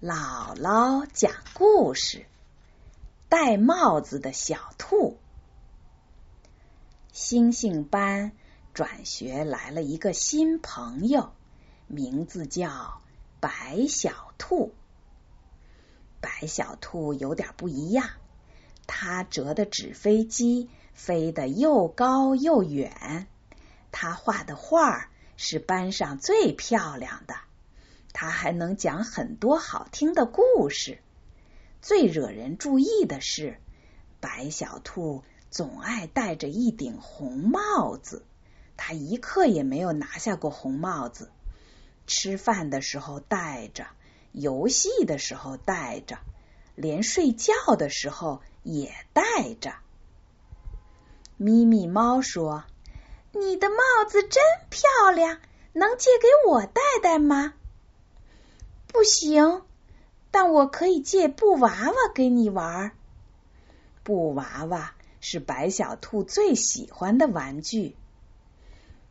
姥姥讲故事：戴帽子的小兔。星星班转学来了一个新朋友，名字叫白小兔。白小兔有点不一样，它折的纸飞机飞得又高又远，它画的画是班上最漂亮的。他还能讲很多好听的故事。最惹人注意的是，白小兔总爱戴着一顶红帽子。他一刻也没有拿下过红帽子。吃饭的时候戴着，游戏的时候戴着，连睡觉的时候也戴着。咪咪猫说：“你的帽子真漂亮，能借给我戴戴吗？”不行，但我可以借布娃娃给你玩。布娃娃是白小兔最喜欢的玩具。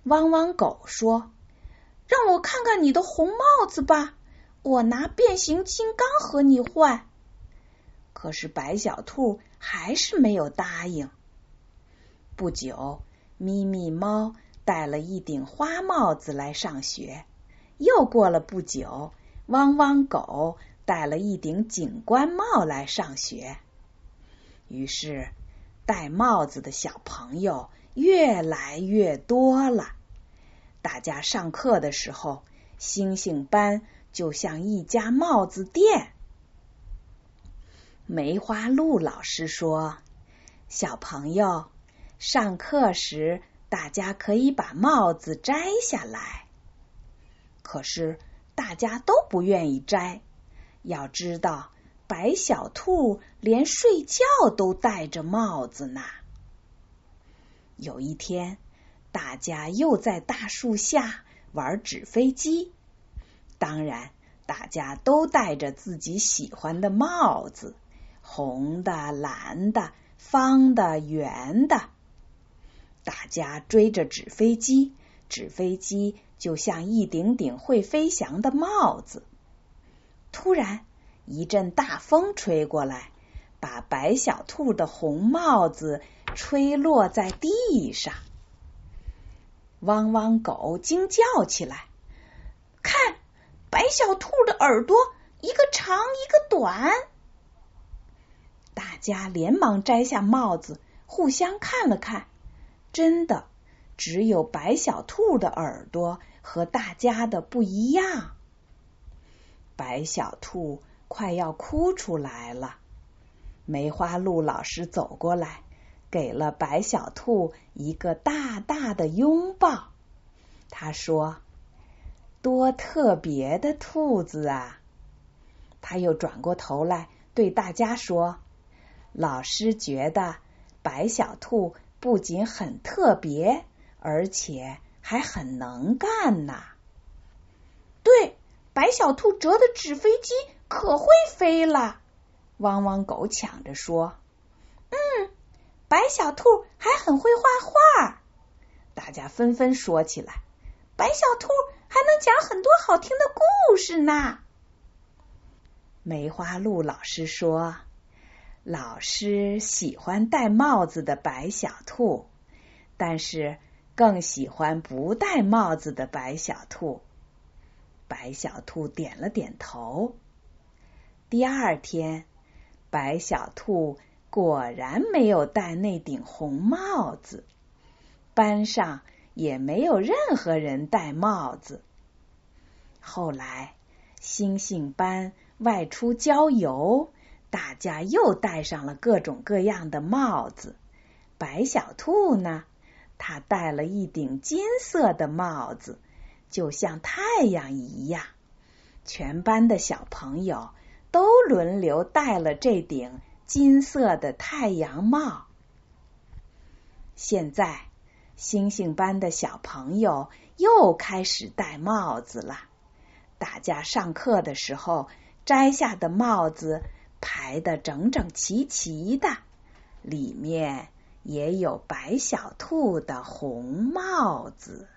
汪汪狗说：“让我看看你的红帽子吧，我拿变形金刚和你换。”可是白小兔还是没有答应。不久，咪咪猫戴了一顶花帽子来上学。又过了不久。汪汪狗戴了一顶警官帽来上学，于是戴帽子的小朋友越来越多了。大家上课的时候，星星班就像一家帽子店。梅花鹿老师说：“小朋友，上课时大家可以把帽子摘下来。”可是。大家都不愿意摘。要知道，白小兔连睡觉都戴着帽子呢。有一天，大家又在大树下玩纸飞机，当然，大家都戴着自己喜欢的帽子：红的、蓝的、方的、圆的。大家追着纸飞机，纸飞机。就像一顶顶会飞翔的帽子。突然，一阵大风吹过来，把白小兔的红帽子吹落在地上。汪汪狗惊叫起来：“看，白小兔的耳朵一个长一个短！”大家连忙摘下帽子，互相看了看，真的。只有白小兔的耳朵和大家的不一样。白小兔快要哭出来了。梅花鹿老师走过来，给了白小兔一个大大的拥抱。他说：“多特别的兔子啊！”他又转过头来对大家说：“老师觉得白小兔不仅很特别。”而且还很能干呐！对，白小兔折的纸飞机可会飞了。汪汪狗抢着说：“嗯，白小兔还很会画画。”大家纷纷说起来：“白小兔还能讲很多好听的故事呢。”梅花鹿老师说：“老师喜欢戴帽子的白小兔，但是。”更喜欢不戴帽子的白小兔。白小兔点了点头。第二天，白小兔果然没有戴那顶红帽子，班上也没有任何人戴帽子。后来，星星班外出郊游，大家又戴上了各种各样的帽子。白小兔呢？他戴了一顶金色的帽子，就像太阳一样。全班的小朋友都轮流戴了这顶金色的太阳帽。现在，星星班的小朋友又开始戴帽子了。大家上课的时候摘下的帽子排的整整齐齐的，里面。也有白小兔的红帽子。